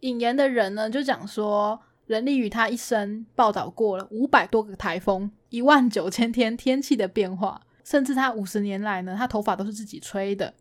引言的人呢就讲说，人力与他一生报道过了五百多个台风，一万九千天天气的变化，甚至他五十年来呢，他头发都是自己吹的。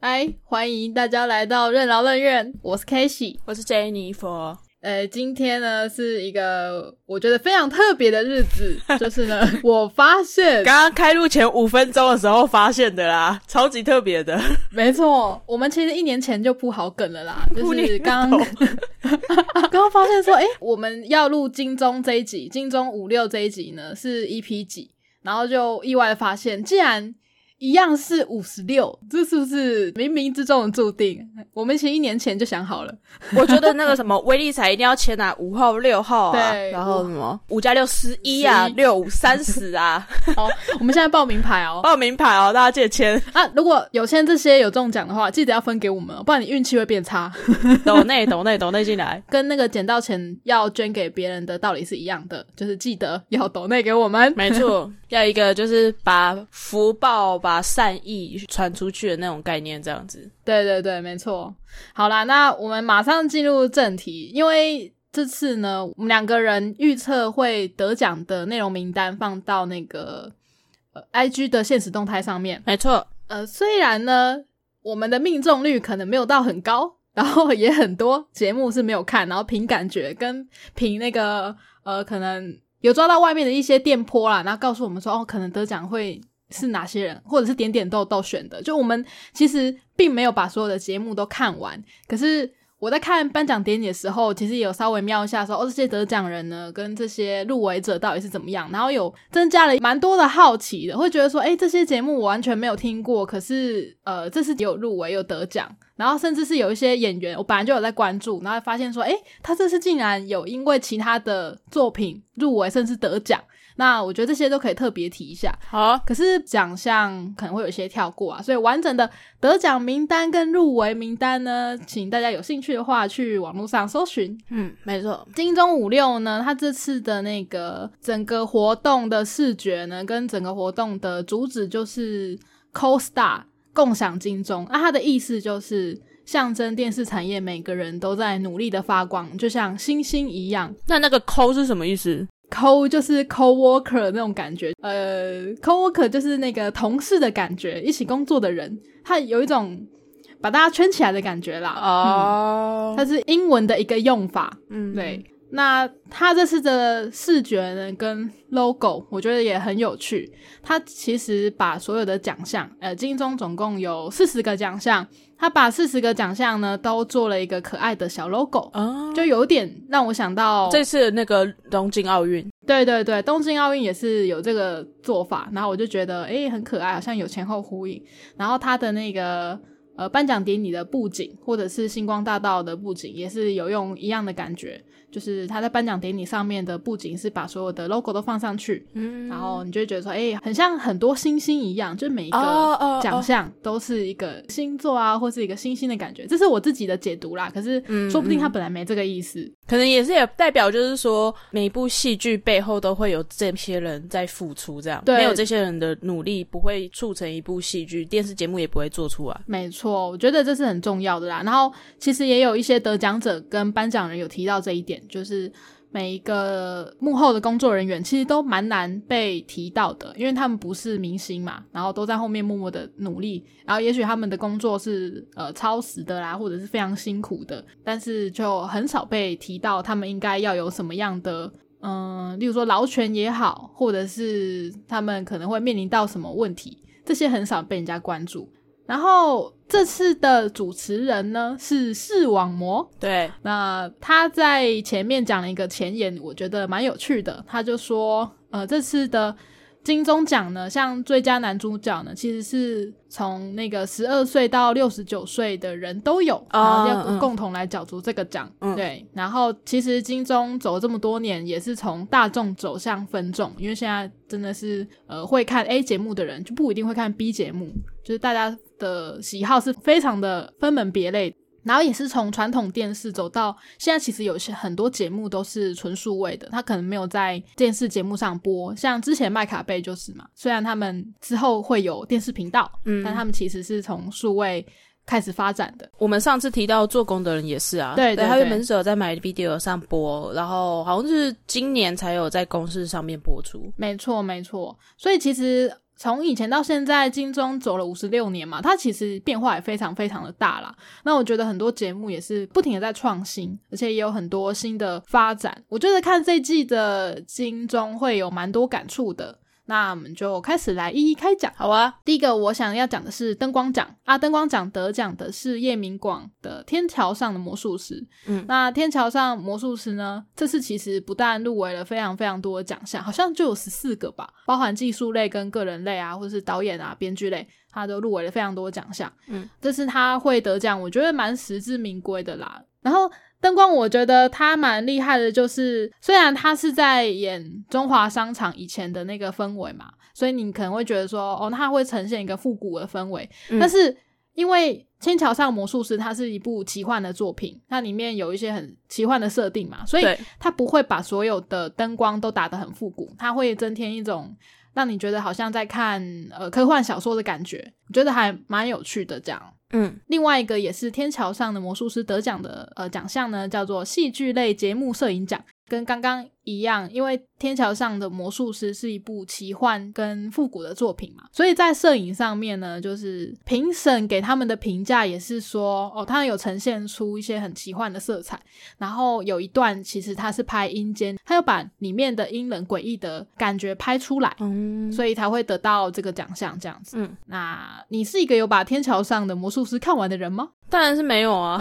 嗨，欢迎大家来到任劳任怨，我是 k a s e y 我是 Jennifer。呃，今天呢是一个我觉得非常特别的日子，就是呢，我发现刚刚开录前五分钟的时候发现的啦，超级特别的。没错，我们其实一年前就铺好梗了啦，就是刚刚刚刚发现说，哎，我们要录金钟这一集，金钟五六这一集呢是 EP 几，然后就意外的发现，既然。一样是五十六，这是不是冥冥之中的注定？我们其实一年前就想好了。我觉得那个什么 威力彩一定要签啊，五号、六号啊，然后什么五加六十一啊，六五三十啊。好，我们现在报名牌哦，报名牌哦，大家记得签啊。如果有签这些有中奖的话，记得要分给我们，不然你运气会变差。抖内抖内抖内进来，跟那个捡到钱要捐给别人的道理是一样的，就是记得要抖内给我们。没错，要一个就是把福报。把善意传出去的那种概念，这样子。对对对，没错。好啦，那我们马上进入正题，因为这次呢，我们两个人预测会得奖的内容名单放到那个呃 I G 的现实动态上面。没错。呃，虽然呢，我们的命中率可能没有到很高，然后也很多节目是没有看，然后凭感觉跟凭那个呃，可能有抓到外面的一些电波啦，然后告诉我们说，哦，可能得奖会。是哪些人，或者是点点豆豆选的？就我们其实并没有把所有的节目都看完。可是我在看颁奖典礼的时候，其实也有稍微瞄一下，说哦，这些得奖人呢，跟这些入围者到底是怎么样？然后有增加了蛮多的好奇的，会觉得说，哎，这些节目我完全没有听过，可是呃，这次有入围有得奖，然后甚至是有一些演员，我本来就有在关注，然后发现说，哎，他这次竟然有因为其他的作品入围，甚至得奖。那我觉得这些都可以特别提一下。好，可是奖项可能会有一些跳过啊，所以完整的得奖名单跟入围名单呢，请大家有兴趣的话去网络上搜寻。嗯，没错。金钟五六呢，它这次的那个整个活动的视觉呢，跟整个活动的主旨就是 Co-Star 共享金钟。那它的意思就是象征电视产业每个人都在努力的发光，就像星星一样。那那个 Co 是什么意思？co 就是 co worker 那种感觉，呃，co worker 就是那个同事的感觉，一起工作的人，他有一种把大家圈起来的感觉啦。哦，它是英文的一个用法。嗯，对。那他这次的视觉呢，跟 logo 我觉得也很有趣。他其实把所有的奖项，呃，金钟总共有四十个奖项。他把四十个奖项呢都做了一个可爱的小 logo，就有点让我想到这次那个东京奥运。对对对，东京奥运也是有这个做法，然后我就觉得诶很可爱，好像有前后呼应。然后他的那个呃颁奖典礼的布景，或者是星光大道的布景，也是有用一样的感觉。就是他在颁奖典礼上面的布景是把所有的 logo 都放上去，嗯，然后你就会觉得说，哎，很像很多星星一样，就每一个奖项都是一个星座啊，或是一个星星的感觉。这是我自己的解读啦，可是说不定他本来没这个意思，可能也是也代表就是说，每一部戏剧背后都会有这些人在付出，这样没有这些人的努力，不会促成一部戏剧，电视节目也不会做出来。没错，错我觉得这是很重要的啦。然后其实也有一些得奖者跟颁奖人有提到这一点。就是每一个幕后的工作人员，其实都蛮难被提到的，因为他们不是明星嘛，然后都在后面默默的努力，然后也许他们的工作是呃超时的啦，或者是非常辛苦的，但是就很少被提到他们应该要有什么样的，嗯，例如说劳权也好，或者是他们可能会面临到什么问题，这些很少被人家关注。然后这次的主持人呢是视网膜，对，那他在前面讲了一个前言，我觉得蛮有趣的。他就说，呃，这次的。金钟奖呢，像最佳男主角呢，其实是从那个十二岁到六十九岁的人都有，然后要共同来角逐这个奖。对，然后其实金钟走了这么多年，也是从大众走向分众，因为现在真的是呃会看 A 节目的人就不一定会看 B 节目，就是大家的喜好是非常的分门别类。然后也是从传统电视走到现在，其实有些很多节目都是纯数位的，它可能没有在电视节目上播。像之前麦卡贝就是嘛，虽然他们之后会有电视频道，嗯，但他们其实是从数位开始发展的。我们上次提到做工的人也是啊，对，对他原本是有在 My Video 上播，然后好像是今年才有在公视上面播出。没错，没错。所以其实。从以前到现在，金钟走了五十六年嘛，它其实变化也非常非常的大啦。那我觉得很多节目也是不停的在创新，而且也有很多新的发展。我觉得看这季的金钟会有蛮多感触的。那我们就开始来一一开讲，好啊。第一个我想要讲的是灯光奖啊，灯光奖得奖的是叶明广的《天桥上的魔术师》。嗯，那《天桥上魔术师》呢，这次其实不但入围了非常非常多的奖项，好像就有十四个吧，包含技术类跟个人类啊，或者是导演啊、编剧类，他都入围了非常多奖项。嗯，这次他会得奖，我觉得蛮实至名归的啦。然后。灯光，我觉得他蛮厉害的，就是虽然他是在演中华商场以前的那个氛围嘛，所以你可能会觉得说，哦，他会呈现一个复古的氛围。但是因为《天桥上魔术师》它是一部奇幻的作品，它里面有一些很奇幻的设定嘛，所以它不会把所有的灯光都打得很复古，它会增添一种让你觉得好像在看呃科幻小说的感觉，我觉得还蛮有趣的这样。嗯，另外一个也是天桥上的魔术师得奖的呃奖项呢，叫做戏剧类节目摄影奖。跟刚刚一样，因为《天桥上的魔术师》是一部奇幻跟复古的作品嘛，所以在摄影上面呢，就是评审给他们的评价也是说，哦，他有呈现出一些很奇幻的色彩。然后有一段其实他是拍阴间，他又把里面的阴冷诡异的感觉拍出来，嗯，所以才会得到这个奖项这样子。嗯，那你是一个有把《天桥上的魔术师》看完的人吗？当然是没有啊，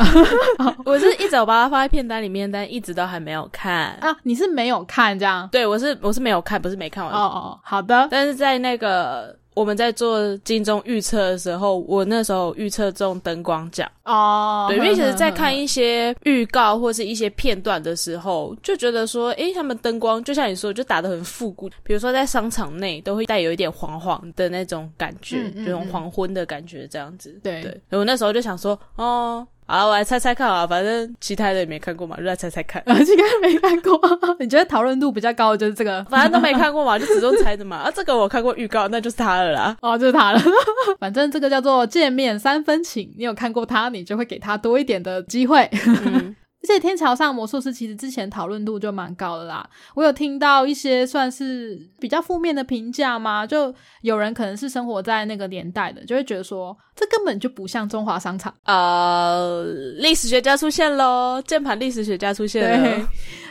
我是一直把它放在片单里面，但一直都还没有看啊。你是没有看这样？对，我是我是没有看，不是没看完。哦哦，好的。但是在那个。我们在做金钟预测的时候，我那时候预测中灯光奖哦，对，因为其实，在看一些预告或是一些片段的时候，就觉得说，诶，他们灯光就像你说，就打的很复古，比如说在商场内都会带有一点黄黄的那种感觉，就种黄昏的感觉，这样子。对，我那时候就想说，哦。好，我来猜猜看啊，反正其他的也没看过嘛，就来猜猜看。啊，应该没看过。你觉得讨论度比较高的就是这个？反正都没看过嘛，就只用猜的嘛。啊，这个我看过预告，那就是他了啦。哦，就是他了。反正这个叫做见面三分情，你有看过他，你就会给他多一点的机会。而且天桥上魔术师其实之前讨论度就蛮高的啦，我有听到一些算是比较负面的评价嘛，就有人可能是生活在那个年代的，就会觉得说这根本就不像中华商场。呃，历史学家出现喽，键盘历史学家出现了。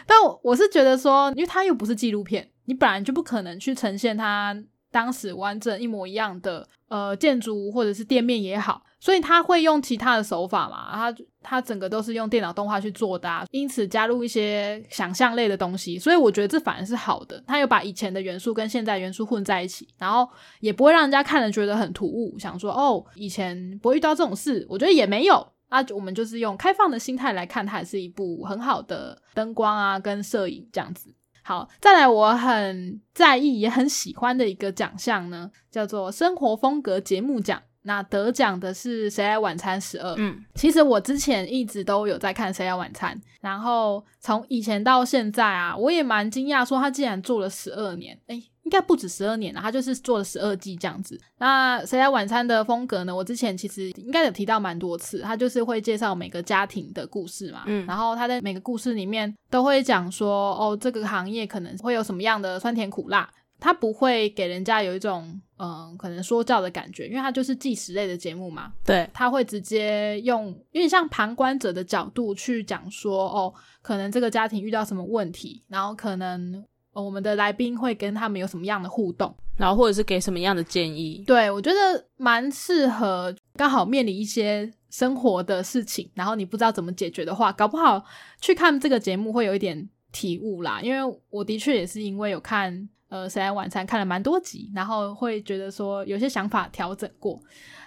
但我是觉得说，因为它又不是纪录片，你本来就不可能去呈现它当时完整一模一样的呃建筑或者是店面也好。所以他会用其他的手法嘛？他他整个都是用电脑动画去做的，因此加入一些想象类的东西。所以我觉得这反而是好的。他有把以前的元素跟现在元素混在一起，然后也不会让人家看了觉得很突兀，想说哦，以前不会遇到这种事。我觉得也没有啊。我们就是用开放的心态来看，它是一部很好的灯光啊跟摄影这样子。好，再来我很在意也很喜欢的一个奖项呢，叫做生活风格节目奖。那得奖的是《谁来晚餐》十二。嗯，其实我之前一直都有在看《谁来晚餐》，然后从以前到现在啊，我也蛮惊讶，说他竟然做了十二年，哎，应该不止十二年了，他就是做了十二季这样子。那《谁来晚餐》的风格呢？我之前其实应该有提到蛮多次，他就是会介绍每个家庭的故事嘛，嗯，然后他在每个故事里面都会讲说，哦，这个行业可能会有什么样的酸甜苦辣。他不会给人家有一种嗯，可能说教的感觉，因为他就是纪实类的节目嘛。对，他会直接用有点像旁观者的角度去讲说，哦，可能这个家庭遇到什么问题，然后可能我们的来宾会跟他们有什么样的互动，然后或者是给什么样的建议。对我觉得蛮适合，刚好面临一些生活的事情，然后你不知道怎么解决的话，搞不好去看这个节目会有一点体悟啦。因为我的确也是因为有看。呃，谁来晚餐看了蛮多集，然后会觉得说有些想法调整过。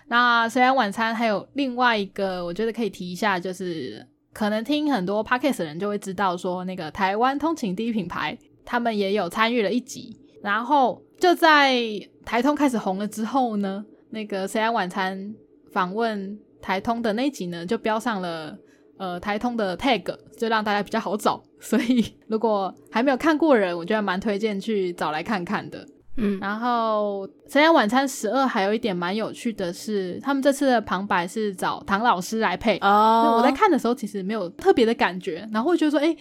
那谁来晚餐还有另外一个，我觉得可以提一下，就是可能听很多 podcast 的人就会知道说，那个台湾通勤第一品牌，他们也有参与了一集。然后就在台通开始红了之后呢，那个谁来晚餐访问。台通的那集呢，就标上了呃台通的 tag，就让大家比较好找。所以如果还没有看过人，我觉得蛮推荐去找来看看的。嗯，然后《神仙晚餐十二》还有一点蛮有趣的是，他们这次的旁白是找唐老师来配。哦，我在看的时候其实没有特别的感觉，然后会觉得说，哎。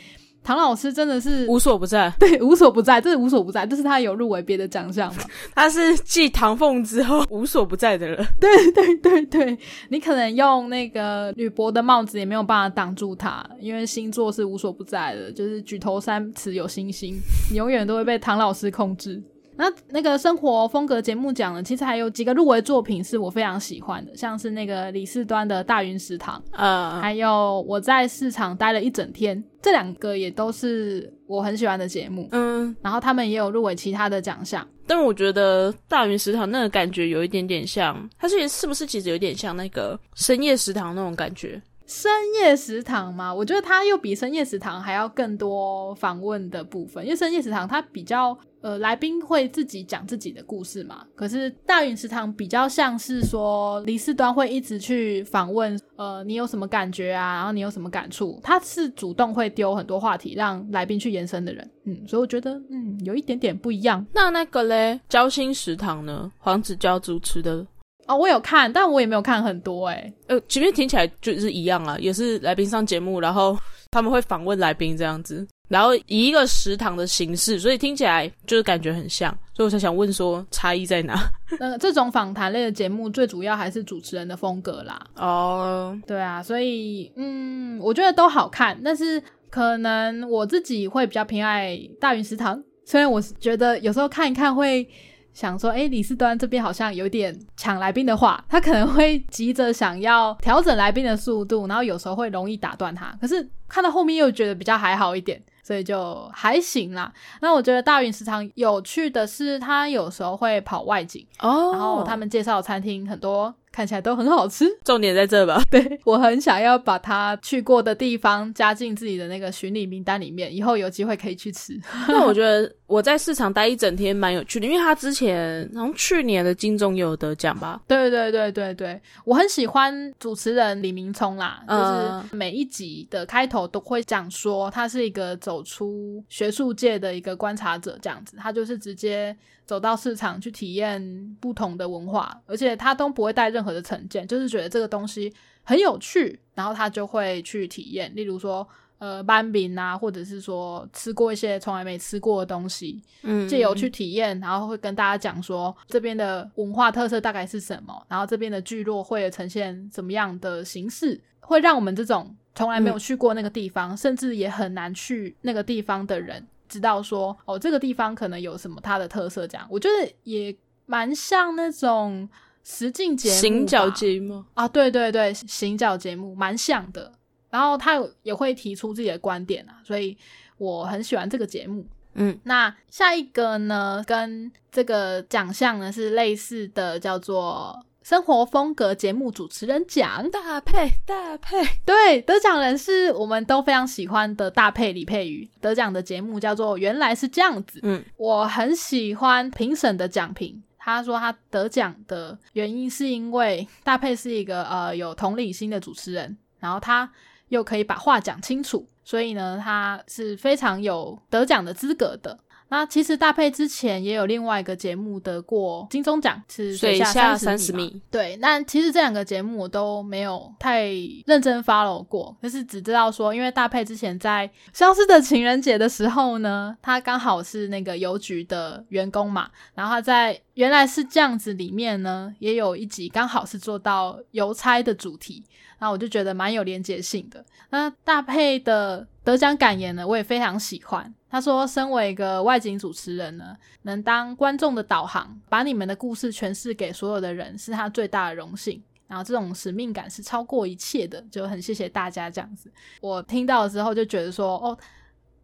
唐老师真的是无所不在，对，无所不在，这是无所不在，这是他有入围别的奖项嘛？他是继唐凤之后 无所不在的人。对对对对，你可能用那个铝箔的帽子也没有办法挡住他，因为星座是无所不在的，就是举头三尺有星星，你永远都会被唐老师控制。那那个生活风格节目奖呢，其实还有几个入围作品是我非常喜欢的，像是那个李四端的大云食堂，呃，还有我在市场待了一整天，这两个也都是我很喜欢的节目，嗯，然后他们也有入围其他的奖项，但我觉得大云食堂那个感觉有一点点像，它是是不是其实有点像那个深夜食堂那种感觉？深夜食堂嘛，我觉得它又比深夜食堂还要更多访问的部分，因为深夜食堂它比较。呃，来宾会自己讲自己的故事嘛？可是大云食堂比较像是说，李四端会一直去访问，呃，你有什么感觉啊？然后你有什么感触？他是主动会丢很多话题让来宾去延伸的人，嗯，所以我觉得，嗯，有一点点不一样。那那个嘞，交心食堂呢？黄子佼主持的哦，我有看，但我也没有看很多，哎，呃，前面听起来就是一样啊，也是来宾上节目，然后他们会访问来宾这样子。然后以一个食堂的形式，所以听起来就是感觉很像，所以我才想问说差异在哪？呃，这种访谈类的节目最主要还是主持人的风格啦。哦，对啊，所以嗯，我觉得都好看，但是可能我自己会比较偏爱大云食堂，虽然我觉得有时候看一看会。想说，哎，李四端这边好像有点抢来宾的话，他可能会急着想要调整来宾的速度，然后有时候会容易打断他。可是看到后面又觉得比较还好一点，所以就还行啦。那我觉得大云食堂有趣的是，他有时候会跑外景哦，然后他们介绍餐厅很多。看起来都很好吃，重点在这吧？对我很想要把他去过的地方加进自己的那个巡礼名单里面，以后有机会可以去吃。那我觉得我在市场待一整天蛮有趣的，因为他之前从去年的金钟也有得奖吧？对对对对对，我很喜欢主持人李明聪啦，就是每一集的开头都会讲说他是一个走出学术界的一个观察者，这样子，他就是直接。走到市场去体验不同的文化，而且他都不会带任何的成见，就是觉得这个东西很有趣，然后他就会去体验。例如说，呃，斑饼啊，或者是说吃过一些从来没吃过的东西，嗯，借由去体验，然后会跟大家讲说这边的文化特色大概是什么，然后这边的聚落会呈现怎么样的形式，会让我们这种从来没有去过那个地方，甚至也很难去那个地方的人。知道说哦，这个地方可能有什么它的特色，这样我觉得也蛮像那种实境节目、行脚节目啊，对对对，行脚节目蛮像的。然后他也会提出自己的观点啊，所以我很喜欢这个节目。嗯，那下一个呢，跟这个奖项呢是类似的，叫做。生活风格节目主持人奖大配大配，对得奖人是我们都非常喜欢的大配李佩瑜。得奖的节目叫做《原来是这样子》，嗯，我很喜欢评审的奖评。他说他得奖的原因是因为大配是一个呃有同理心的主持人，然后他又可以把话讲清楚，所以呢他是非常有得奖的资格的。那其实大配之前也有另外一个节目得过金钟奖，是水下三十米。对，那其实这两个节目我都没有太认真 follow 过，就是只知道说，因为大配之前在消失的情人节的时候呢，他刚好是那个邮局的员工嘛，然后他在原来是这样子里面呢，也有一集刚好是做到邮差的主题，那我就觉得蛮有连结性的。那大配的得奖感言呢，我也非常喜欢。他说：“身为一个外景主持人呢，能当观众的导航，把你们的故事诠释给所有的人，是他最大的荣幸。然后这种使命感是超过一切的，就很谢谢大家这样子。我听到之后就觉得说，哦。”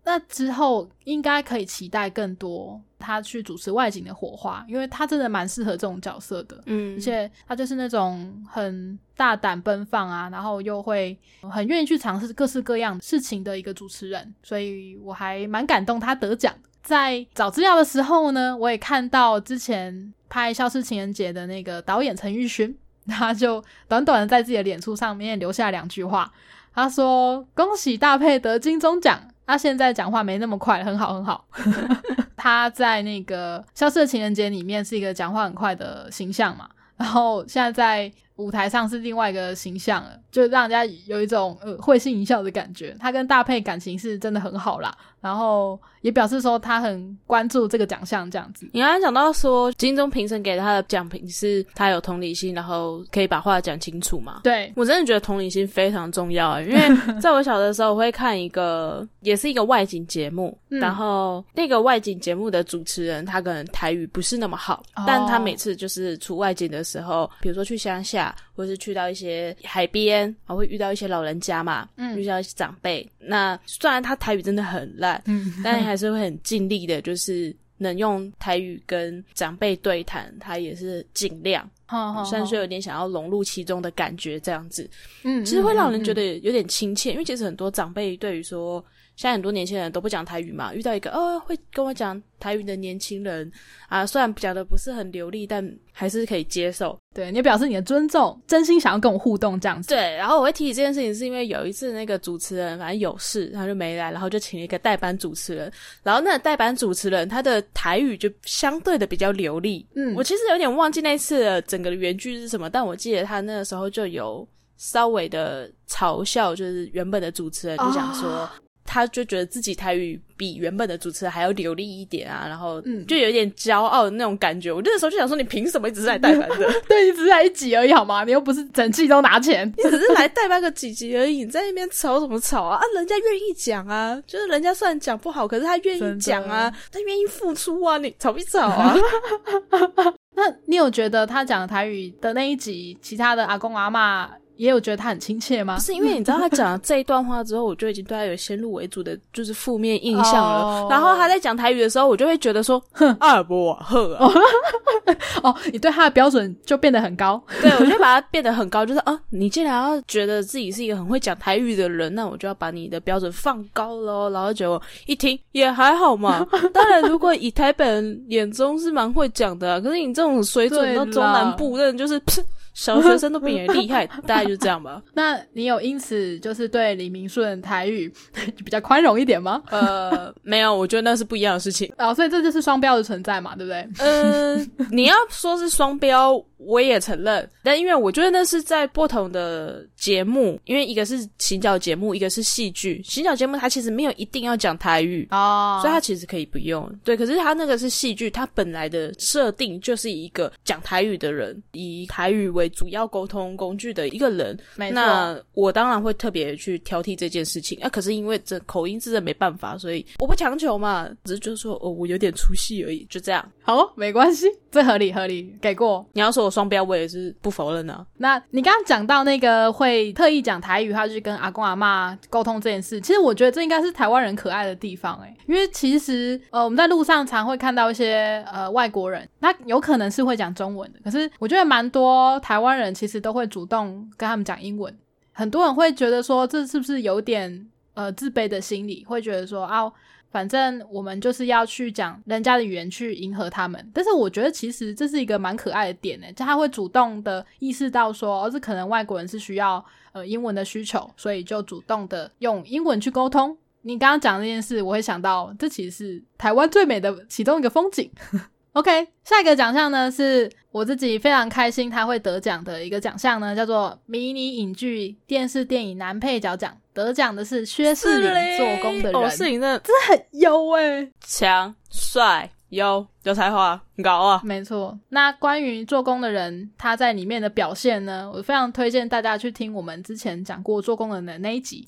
那之后应该可以期待更多他去主持外景的火花，因为他真的蛮适合这种角色的，嗯，而且他就是那种很大胆奔放啊，然后又会很愿意去尝试各式各样事情的一个主持人，所以我还蛮感动他得奖。在找资料的时候呢，我也看到之前拍《消失情人节》的那个导演陈玉勋。他就短短的在自己的脸书上面留下两句话，他说：“恭喜大佩得金钟奖，他现在讲话没那么快，很好很好。”他在那个《消失的情人节》里面是一个讲话很快的形象嘛，然后现在在舞台上是另外一个形象了，就让人家有一种呃会心一笑的感觉。他跟大佩感情是真的很好啦。然后也表示说他很关注这个奖项，这样子。你刚刚讲到说金钟评审给他的奖品是他有同理心，然后可以把话讲清楚嘛？对我真的觉得同理心非常重要，因为 在我小的时候我会看一个也是一个外景节目，然后那个外景节目的主持人他可能台语不是那么好，但他每次就是出外景的时候，比如说去乡下或是去到一些海边，还会遇到一些老人家嘛，嗯，遇到一些长辈。那虽然他台语真的很烂。嗯，但还是会很尽力的，就是能用台语跟长辈对谈，他也是尽量，虽然说有点想要融入其中的感觉，这样子，嗯，其实会让人觉得有点亲切，因为其实很多长辈对于说。现在很多年轻人都不讲台语嘛，遇到一个哦会跟我讲台语的年轻人啊，虽然讲的不是很流利，但还是可以接受。对你表示你的尊重，真心想要跟我互动这样子。对，然后我会提起这件事情，是因为有一次那个主持人反正有事，他就没来，然后就请了一个代班主持人，然后那个代班主持人他的台语就相对的比较流利。嗯，我其实有点忘记那次的整个原句是什么，但我记得他那个时候就有稍微的嘲笑，就是原本的主持人就想说。他就觉得自己台语比原本的主持人还要流利一点啊，然后就有点骄傲的那种感觉。我那时候就想说，你凭什么一直在代班的？对你只是来一集而已好吗？你又不是整季都拿钱，你只是来代班个几集而已。你在那边吵什么吵啊？啊，人家愿意讲啊，就是人家虽然讲不好，可是他愿意讲啊，他愿意付出啊，你吵一吵啊？那你有觉得他讲台语的那一集，其他的阿公阿妈？也有觉得他很亲切吗？不是因为你知道他讲了这一段话之后，我就已经对他有先入为主的就是负面印象了。然后他在讲台语的时候，我就会觉得说，哼，阿尔伯瓦赫啊，哦，你对他的标准就变得很高。对，我就把他变得很高，就是啊，你既然要觉得自己是一个很会讲台语的人，那我就要把你的标准放高喽。然后结果一听也还好嘛。当然，如果以台本人眼中是蛮会讲的，可是你这种水准到中南部，那就是。小学生都比你厉害，大概就这样吧。那你有因此就是对李明顺台语 比较宽容一点吗？呃，没有，我觉得那是不一样的事情。哦，所以这就是双标的存在嘛，对不对？嗯，你要说是双标。我也承认，但因为我觉得那是在不同的节目，因为一个是行脚节目，一个是戏剧。行脚节目它其实没有一定要讲台语哦，所以它其实可以不用。对，可是它那个是戏剧，它本来的设定就是一个讲台语的人，以台语为主要沟通工具的一个人。那我当然会特别去挑剔这件事情啊。可是因为这口音真的没办法，所以我不强求嘛，只是就是说哦，我有点出戏而已，就这样。好，没关系，这合理合理，给过。你要说我。双标我也是不否认的。那你刚刚讲到那个会特意讲台语，他去跟阿公阿妈沟通这件事，其实我觉得这应该是台湾人可爱的地方哎，因为其实呃我们在路上常会看到一些呃外国人，他有可能是会讲中文的，可是我觉得蛮多台湾人其实都会主动跟他们讲英文。很多人会觉得说这是不是有点呃自卑的心理，会觉得说啊。反正我们就是要去讲人家的语言去迎合他们，但是我觉得其实这是一个蛮可爱的点呢，就他会主动的意识到说，哦，这可能外国人是需要呃英文的需求，所以就主动的用英文去沟通。你刚刚讲这件事，我会想到这其实是台湾最美的其中一个风景。OK，下一个奖项呢是我自己非常开心他会得奖的一个奖项呢，叫做迷你影剧电视电影男配角奖。得奖的是薛世林做工的人，仕凌的真的很优哎，强帅优有才华高啊，没错。那关于做工的人他在里面的表现呢，我非常推荐大家去听我们之前讲过做工人的那一集，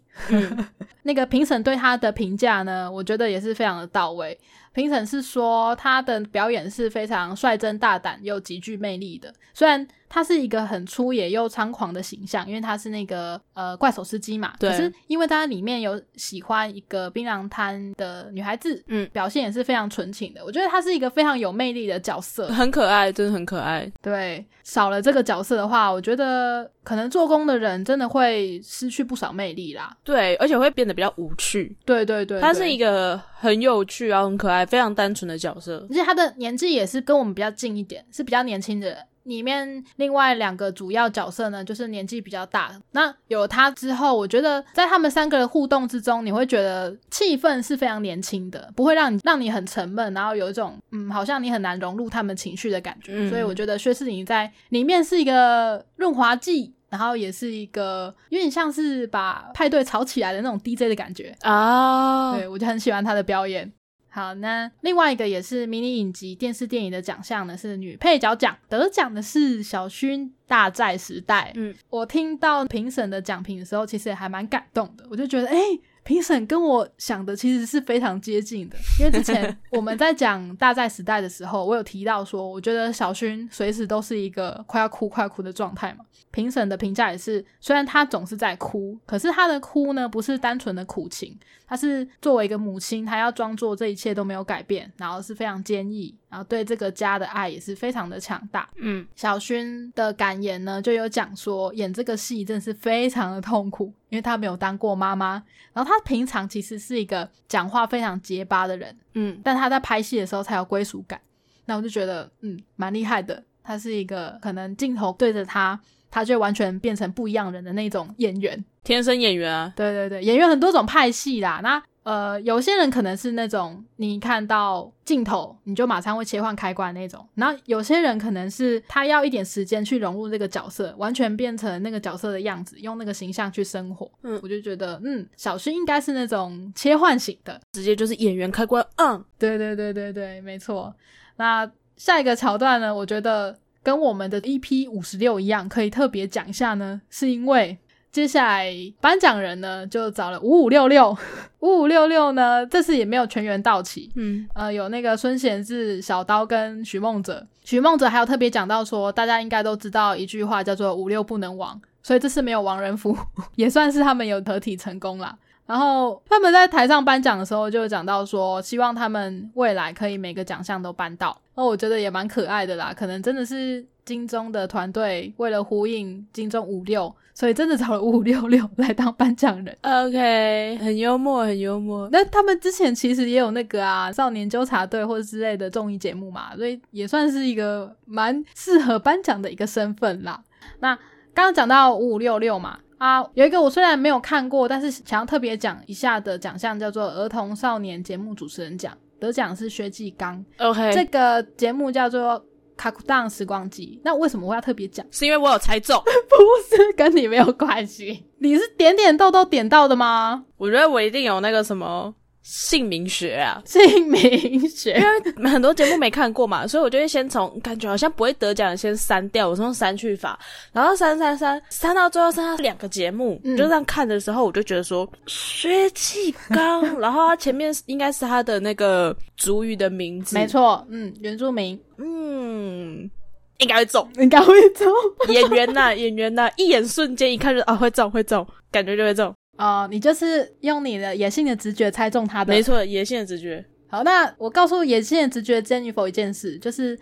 那个评审对他的评价呢，我觉得也是非常的到位。评审是说他的表演是非常率真大胆又极具魅力的，虽然。他是一个很粗野又猖狂的形象，因为他是那个呃怪手司机嘛。对。可是因为他里面有喜欢一个槟榔摊的女孩子，嗯，表现也是非常纯情的。我觉得他是一个非常有魅力的角色，很可爱，真的很可爱。对，少了这个角色的话，我觉得可能做工的人真的会失去不少魅力啦。对，而且会变得比较无趣。对对对，他是一个很有趣然后很可爱、非常单纯的角色，而且他的年纪也是跟我们比较近一点，是比较年轻的。里面另外两个主要角色呢，就是年纪比较大。那有他之后，我觉得在他们三个的互动之中，你会觉得气氛是非常年轻的，不会让你让你很沉闷，然后有一种嗯，好像你很难融入他们情绪的感觉。所以我觉得薛世宁在里面是一个润滑剂，然后也是一个有点像是把派对吵起来的那种 DJ 的感觉啊。对我就很喜欢他的表演。好，那另外一个也是迷你影集、电视电影的奖项呢，是女配角奖，得奖的是小薰《大债时代》。嗯，我听到评审的奖评的时候，其实也还蛮感动的。我就觉得，哎，评审跟我想的其实是非常接近的。因为之前 我们在讲《大寨时代》的时候，我有提到说，我觉得小薰随时都是一个快要哭、快哭的状态嘛。评审的评价也是，虽然他总是在哭，可是他的哭呢，不是单纯的苦情，他是作为一个母亲，他要装作这一切都没有改变，然后是非常坚毅，然后对这个家的爱也是非常的强大。嗯，小薰的感言呢，就有讲说，演这个戏真的是非常的痛苦，因为他没有当过妈妈，然后他平常其实是一个讲话非常结巴的人，嗯，但他在拍戏的时候才有归属感，那我就觉得，嗯，蛮厉害的，他是一个可能镜头对着他。他就完全变成不一样人的那种演员，天生演员啊！对对对，演员很多种派系啦。那呃，有些人可能是那种你看到镜头你就马上会切换开关那种，然后有些人可能是他要一点时间去融入这个角色，完全变成那个角色的样子，用那个形象去生活。嗯，我就觉得，嗯，小薰应该是那种切换型的，直接就是演员开关。嗯，对对对对对，没错。那下一个桥段呢？我觉得。跟我们的 EP 五十六一样，可以特别讲一下呢，是因为接下来颁奖人呢就找了五五六六，五五六六呢这次也没有全员到齐，嗯，呃，有那个孙贤志、小刀跟徐梦哲，徐梦哲还有特别讲到说，大家应该都知道一句话叫做五六不能亡，所以这次没有亡人符，也算是他们有得体成功啦。然后他们在台上颁奖的时候就讲到说，希望他们未来可以每个奖项都颁到。那我觉得也蛮可爱的啦，可能真的是金钟的团队为了呼应金钟五六，所以真的找了五五六六来当颁奖人。OK，很幽默，很幽默。那他们之前其实也有那个啊，少年纠察队或者之类的综艺节目嘛，所以也算是一个蛮适合颁奖的一个身份啦。那刚刚讲到五五六六嘛。啊，有一个我虽然没有看过，但是想要特别讲一下的奖项叫做儿童少年节目主持人奖，得奖是薛继刚。OK，这个节目叫做《卡库当时光机》。那为什么我要特别讲？是因为我有猜中？不是，跟你没有关系。你是点点豆豆点到的吗？我觉得我一定有那个什么。姓名学啊，姓名学，因为很多节目没看过嘛，所以我就会先从感觉好像不会得奖，先删掉，我用删去法，然后删删删，删到最后剩下两个节目，就这样看的时候，我就觉得说薛继刚，然后他前面应该是他的那个主语的名字，没错，嗯，原住民，嗯，应该会中，应该会中，演员呐，演员呐，一眼瞬间一看就啊会中会中，感觉就会中。哦，你就是用你的野性的直觉猜中他的，没错，野性的直觉。好，那我告诉野性的直觉 Jennifer 一件事，就是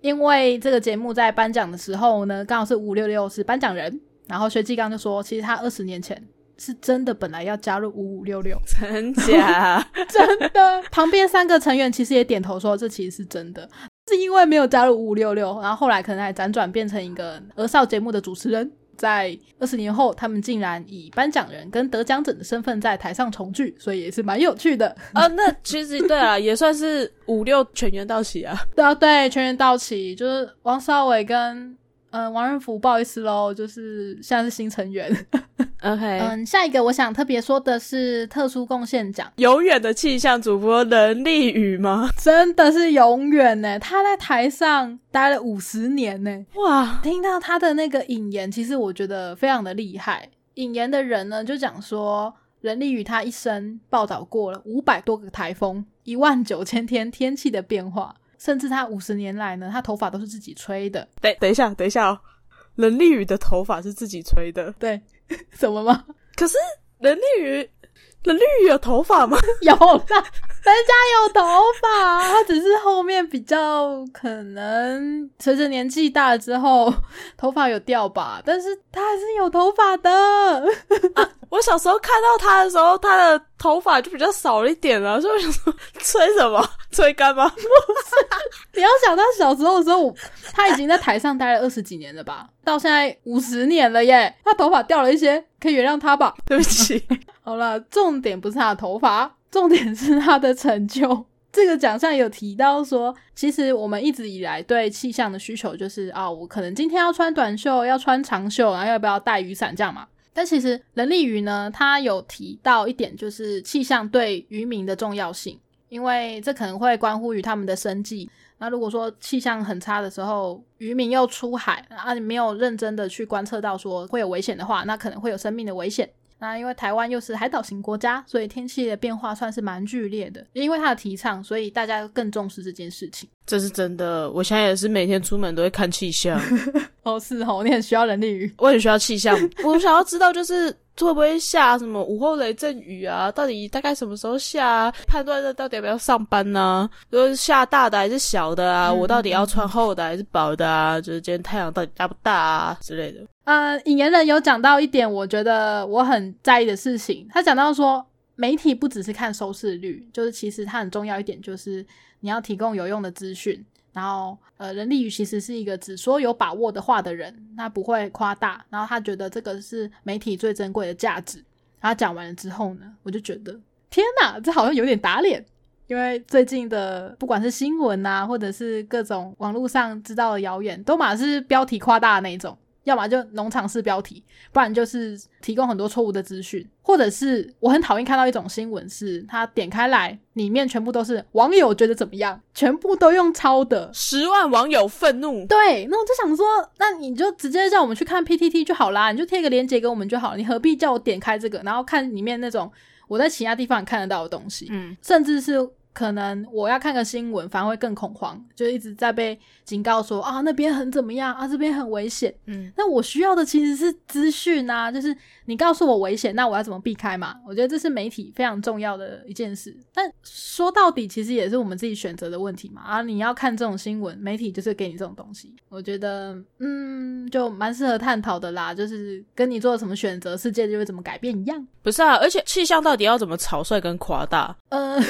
因为这个节目在颁奖的时候呢，刚好是五六六是颁奖人，然后薛继刚就说，其实他二十年前是真的本来要加入五五六六，真假？真的。旁边三个成员其实也点头说，这其实是真的，是因为没有加入五五六六，然后后来可能还辗转变成一个儿少节目的主持人。在二十年后，他们竟然以颁奖人跟得奖者的身份在台上重聚，所以也是蛮有趣的啊。那其实对啊，也算是五六全员到齐啊。对啊，对，全员到齐，就是王少伟跟。嗯，王仁福，不好意思喽，就是现在是新成员。OK，嗯，下一个我想特别说的是特殊贡献奖，永远的气象主播能力宇吗？真的是永远呢，他在台上待了五十年呢。哇，听到他的那个引言，其实我觉得非常的厉害。引言的人呢，就讲说任丽宇他一生报道过了五百多个台风，一万九千天天气的变化。甚至他五十年来呢，他头发都是自己吹的。等等一下，等一下哦，人力鱼的头发是自己吹的。对，什么吗？可是人力鱼，人力鱼有头发吗？有有头发，他只是后面比较可能随着年纪大了之后，头发有掉吧。但是他还是有头发的。我小时候看到他的时候，他的头发就比较少一点了，所以我想说，吹什么？吹干吗？不是，你要想他小时候的时候，他已经在台上待了二十几年了吧？到现在五十年了耶！他头发掉了一些，可以原谅他吧？对不起。好了，重点不是他的头发，重点是他的成就。这个奖项有提到说，其实我们一直以来对气象的需求就是啊，我可能今天要穿短袖，要穿长袖，然后要不要带雨伞这样嘛？但其实人力鱼呢，他有提到一点，就是气象对渔民的重要性，因为这可能会关乎于他们的生计。那如果说气象很差的时候，渔民又出海啊，你没有认真的去观测到说会有危险的话，那可能会有生命的危险。那因为台湾又是海岛型国家，所以天气的变化算是蛮剧烈的。因为他的提倡，所以大家更重视这件事情。这是真的，我现在也是每天出门都会看气象。哦，是哦，你很需要人力鱼，我很需要气象。我想要知道就是。会不会下什么午后雷阵雨啊？到底大概什么时候下？判断这到底要不要上班呢？就是下大的还是小的啊？我到底要穿厚的还是薄的啊？就是今天太阳到底大不大啊之类的。呃，引言人有讲到一点，我觉得我很在意的事情。他讲到说，媒体不只是看收视率，就是其实它很重要一点，就是你要提供有用的资讯。然后，呃，人力宇其实是一个只说有把握的话的人，他不会夸大。然后他觉得这个是媒体最珍贵的价值。他讲完了之后呢，我就觉得天哪，这好像有点打脸。因为最近的不管是新闻啊，或者是各种网络上知道的谣言，都马是标题夸大的那种。要么就农场式标题，不然就是提供很多错误的资讯，或者是我很讨厌看到一种新闻，是它点开来里面全部都是网友觉得怎么样，全部都用抄的，十万网友愤怒。对，那我就想说，那你就直接叫我们去看 PTT 就好啦，你就贴个链接给我们就好了，你何必叫我点开这个，然后看里面那种我在其他地方看得到的东西，嗯，甚至是。可能我要看个新闻，反而会更恐慌，就一直在被警告说啊那边很怎么样啊这边很危险。嗯，那我需要的其实是资讯啊，就是你告诉我危险，那我要怎么避开嘛？我觉得这是媒体非常重要的一件事。但说到底，其实也是我们自己选择的问题嘛。啊，你要看这种新闻，媒体就是给你这种东西。我觉得，嗯，就蛮适合探讨的啦。就是跟你做什么选择，世界就会怎么改变一样。不是啊，而且气象到底要怎么草率跟夸大？呃，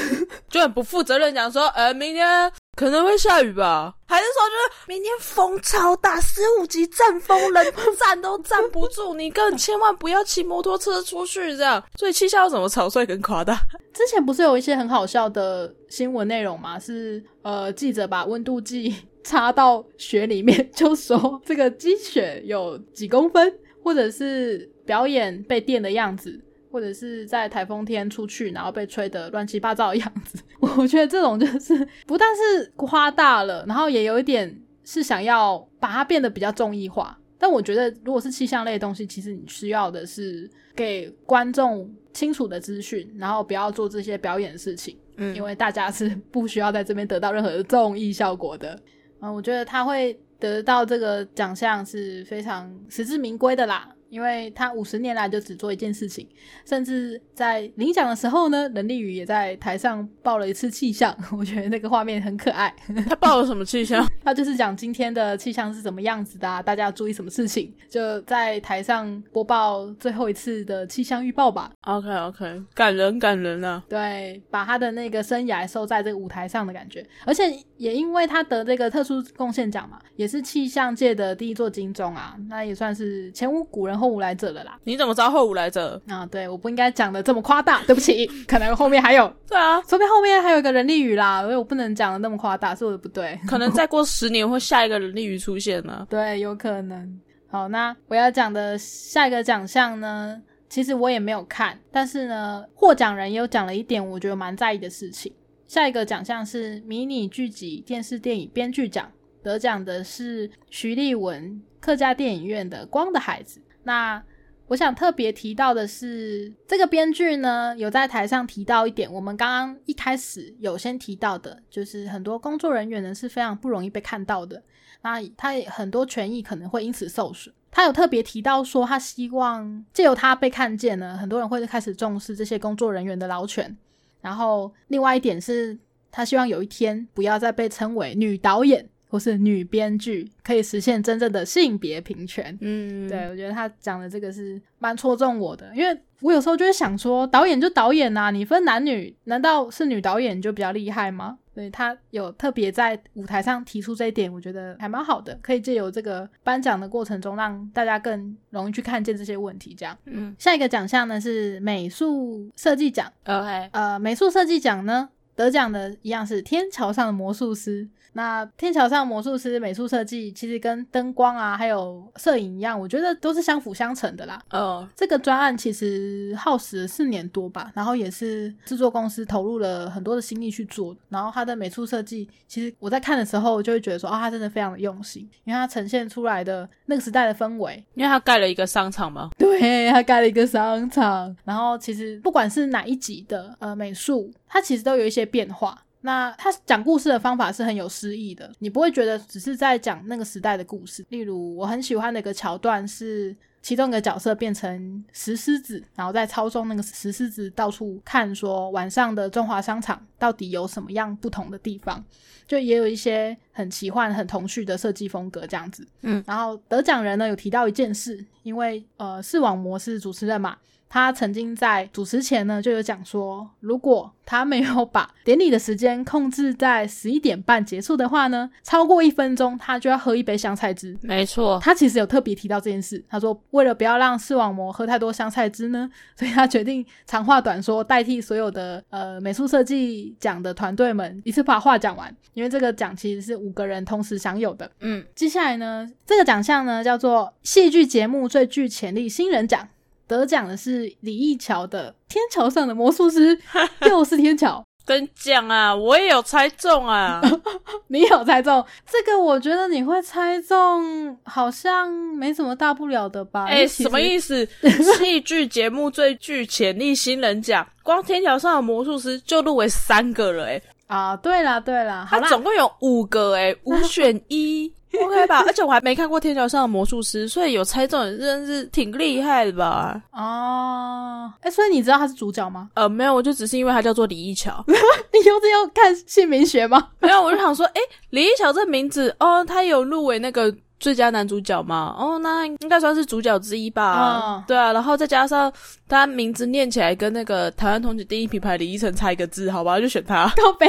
就很。不负责任讲说，呃，明天可能会下雨吧？还是说，就是明天风超大，十五级阵风，人站都站不住，你更千万不要骑摩托车出去，这样。所以气象要怎么草率跟夸大？之前不是有一些很好笑的新闻内容吗？是呃，记者把温度计插到雪里面，就说这个积雪有几公分，或者是表演被电的样子。或者是在台风天出去，然后被吹得乱七八糟的样子，我觉得这种就是不但是夸大了，然后也有一点是想要把它变得比较综艺化。但我觉得，如果是气象类的东西，其实你需要的是给观众清楚的资讯，然后不要做这些表演的事情。嗯，因为大家是 不需要在这边得到任何的综艺效果的。嗯，我觉得他会得到这个奖项是非常实至名归的啦。因为他五十年来就只做一件事情，甚至在领奖的时候呢，任立宇也在台上报了一次气象，我觉得那个画面很可爱。他报了什么气象？他就是讲今天的气象是怎么样子的，大家要注意什么事情，就在台上播报最后一次的气象预报吧。OK OK，感人感人啊！对，把他的那个生涯收在这个舞台上的感觉，而且也因为他得这个特殊贡献奖嘛，也是气象界的第一座金钟啊，那也算是前无古人。后无来者了啦！你怎么知道后无来者？啊，对，我不应该讲的这么夸大，对不起，可能后面还有。对啊，说不定后面还有一个人力鱼啦，所以我不能讲的那么夸大，是我的不对。可能再过十年会下一个人力鱼出现呢？对，有可能。好，那我要讲的下一个奖项呢，其实我也没有看，但是呢，获奖人有讲了一点我觉得蛮在意的事情。下一个奖项是迷你剧集电视电影编剧奖，得奖的是徐立文客家电影院的《光的孩子》。那我想特别提到的是，这个编剧呢有在台上提到一点，我们刚刚一开始有先提到的，就是很多工作人员呢是非常不容易被看到的，那他很多权益可能会因此受损。他有特别提到说，他希望借由他被看见呢，很多人会开始重视这些工作人员的劳权。然后另外一点是，他希望有一天不要再被称为女导演。或是女编剧可以实现真正的性别平权，嗯，对我觉得他讲的这个是蛮戳中我的，因为我有时候就会想说，导演就导演呐，你分男女，难道是女导演就比较厉害吗？所以他有特别在舞台上提出这一点，我觉得还蛮好的，可以借由这个颁奖的过程中，让大家更容易去看见这些问题。这样，嗯，下一个奖项呢是美术设计奖。OK，呃，美术设计奖呢得奖的一样是《天桥上的魔术师》。那天桥上魔术师美术设计其实跟灯光啊，还有摄影一样，我觉得都是相辅相成的啦。哦，这个专案其实耗时四年多吧，然后也是制作公司投入了很多的心力去做。然后它的美术设计，其实我在看的时候就会觉得说，啊，它真的非常的用心，因为它呈现出来的那个时代的氛围。因为它盖了一个商场嘛？对，它盖了一个商场。然后其实不管是哪一集的呃美术，它其实都有一些变化。那他讲故事的方法是很有诗意的，你不会觉得只是在讲那个时代的故事。例如，我很喜欢的一个桥段是，其中一个角色变成石狮子，然后在操纵那个石狮子到处看，说晚上的中华商场到底有什么样不同的地方，就也有一些很奇幻、很童趣的设计风格这样子。嗯，然后得奖人呢有提到一件事，因为呃视网膜是主持人嘛。他曾经在主持前呢，就有讲说，如果他没有把典礼的时间控制在十一点半结束的话呢，超过一分钟，他就要喝一杯香菜汁。没错，他其实有特别提到这件事。他说，为了不要让视网膜喝太多香菜汁呢，所以他决定长话短说，代替所有的呃美术设计奖的团队们一次把话讲完。因为这个奖其实是五个人同时享有的。嗯，接下来呢，这个奖项呢叫做戏剧节目最具潜力新人奖。得奖的是李义桥的《天桥上的魔术师》，又是天桥。跟讲啊，我也有猜中啊，你有猜中这个？我觉得你会猜中，好像没什么大不了的吧？哎，什么意思？戏剧节目最具潜力新人奖，光《天桥上的魔术师》就入围三个了，哎。啊，对了对了，他总共有五个，哎，五选一。OK 吧，而且我还没看过《天桥上的魔术师》，所以有猜中的真是挺厉害的吧？哦，哎，所以你知道他是主角吗？呃，没有，我就只是因为他叫做李一桥。你又是要看姓名学吗？没有，我就想说，哎，李一桥这名字，哦，他有入围那个。最佳男主角嘛，哦，那应该算是主角之一吧。对啊，然后再加上他名字念起来跟那个台湾同级第一品牌李依晨差一个字，好吧，就选他。高飞，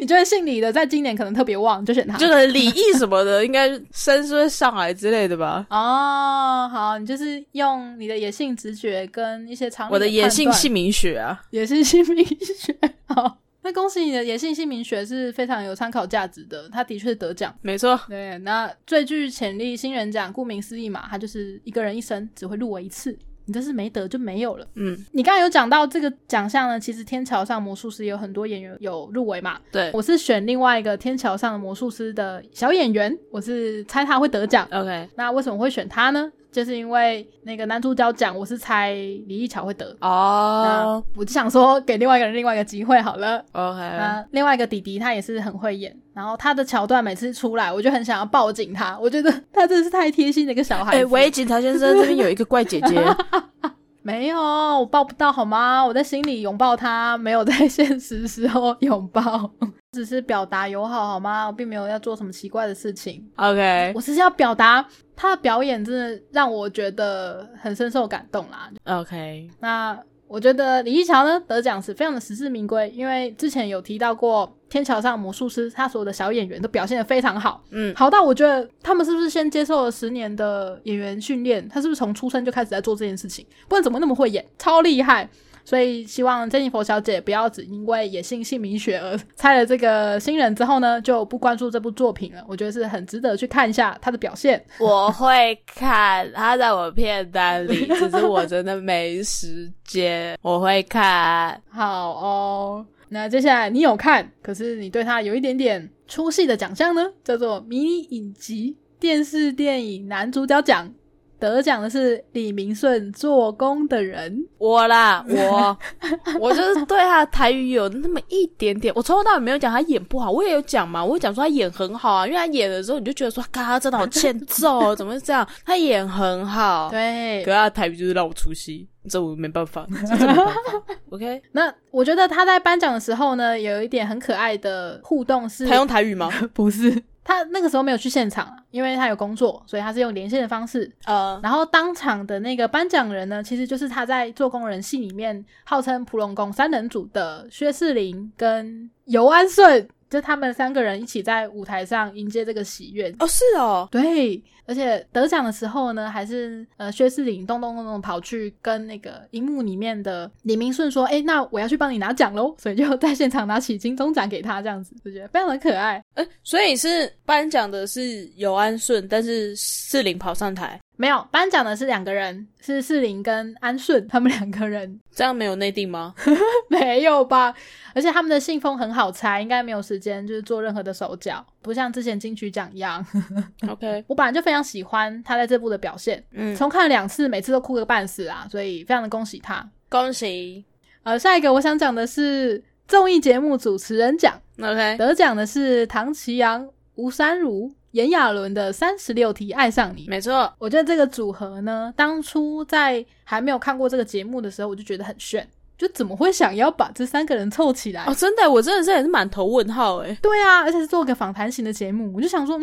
你觉得姓李的在今年可能特别旺，就选他。就是李毅什么的，应该声是会上来之类的吧？哦，好，你就是用你的野性直觉跟一些常我的野性姓名学啊，野性姓名学，好。那恭喜你的野性姓名学是非常有参考价值的，他的确得奖，没错。对，那最具潜力新人奖，顾名思义嘛，他就是一个人一生只会入围一次，你这是没得就没有了。嗯，你刚刚有讲到这个奖项呢，其实天桥上魔术师有很多演员有入围嘛。对，我是选另外一个天桥上的魔术师的小演员，我是猜他会得奖。OK，那为什么会选他呢？就是因为那个男主角讲，我是猜李易桥会得哦，我就想说给另外一个人另外一个机会好了。OK，那另外一个弟弟他也是很会演，然后他的桥段每次出来，我就很想要抱紧他，我觉得他真的是太贴心的一个小孩。哎，喂，警察先生，这边有一个怪姐姐。没有，我抱不到好吗？我在心里拥抱他，没有在现实时候拥抱，只是表达友好好吗？我并没有要做什么奇怪的事情。OK，我只是要表达他的表演真的让我觉得很深受感动啦。OK，那。我觉得李一桥呢得奖是非常的实至名归，因为之前有提到过天桥上魔术师，他所有的小演员都表现的非常好，嗯，好到我觉得他们是不是先接受了十年的演员训练，他是不是从出生就开始在做这件事情，不然怎么那么会演，超厉害。所以希望珍妮佛小姐不要只因为野性姓名学而猜了这个新人之后呢，就不关注这部作品了。我觉得是很值得去看一下他的表现。我会看，他在我片单里，只是我真的没时间。我会看，好哦。那接下来你有看，可是你对他有一点点出戏的奖项呢，叫做迷你影集电视电影男主角奖。得奖的是李明顺，做工的人，我啦，我，我就是对他的台语有那么一点点，我从头到尾没有讲他演不好，我也有讲嘛，我讲说他演很好啊，因为他演的时候你就觉得说，嘎，他真的好欠揍，怎么会这样？他演很好，对，可是他的台语就是让我出戏，这我没办法，这没办法。OK，那我觉得他在颁奖的时候呢，有一点很可爱的互动是，他用台语吗？不是。他那个时候没有去现场，因为他有工作，所以他是用连线的方式。呃，然后当场的那个颁奖人呢，其实就是他在做工人戏里面号称普龙宫三人组的薛仕凌跟尤安顺。就他们三个人一起在舞台上迎接这个喜悦哦，是哦，对，而且得奖的时候呢，还是呃薛仕凌咚咚咚咚跑去跟那个荧幕里面的李明顺说：“哎，那我要去帮你拿奖喽！”所以就在现场拿起金钟奖给他，这样子就觉得非常的可爱。哎，所以是颁奖的是尤安顺，但是仕凌跑上台。没有颁奖的是两个人，是世林跟安顺他们两个人，这样没有内定吗？没有吧，而且他们的信封很好拆，应该没有时间就是做任何的手脚，不像之前金曲奖一样。OK，我本来就非常喜欢他在这部的表现，嗯，重看了两次，每次都哭个半死啊，所以非常的恭喜他，恭喜。呃，下一个我想讲的是综艺节目主持人奖，OK，得奖的是唐奇阳、吴珊如。炎亚纶的三十六题爱上你，没错。我觉得这个组合呢，当初在还没有看过这个节目的时候，我就觉得很炫，就怎么会想要把这三个人凑起来？哦，真的，我真的是也是满头问号哎。对啊，而且是做个访谈型的节目，我就想说，嗯，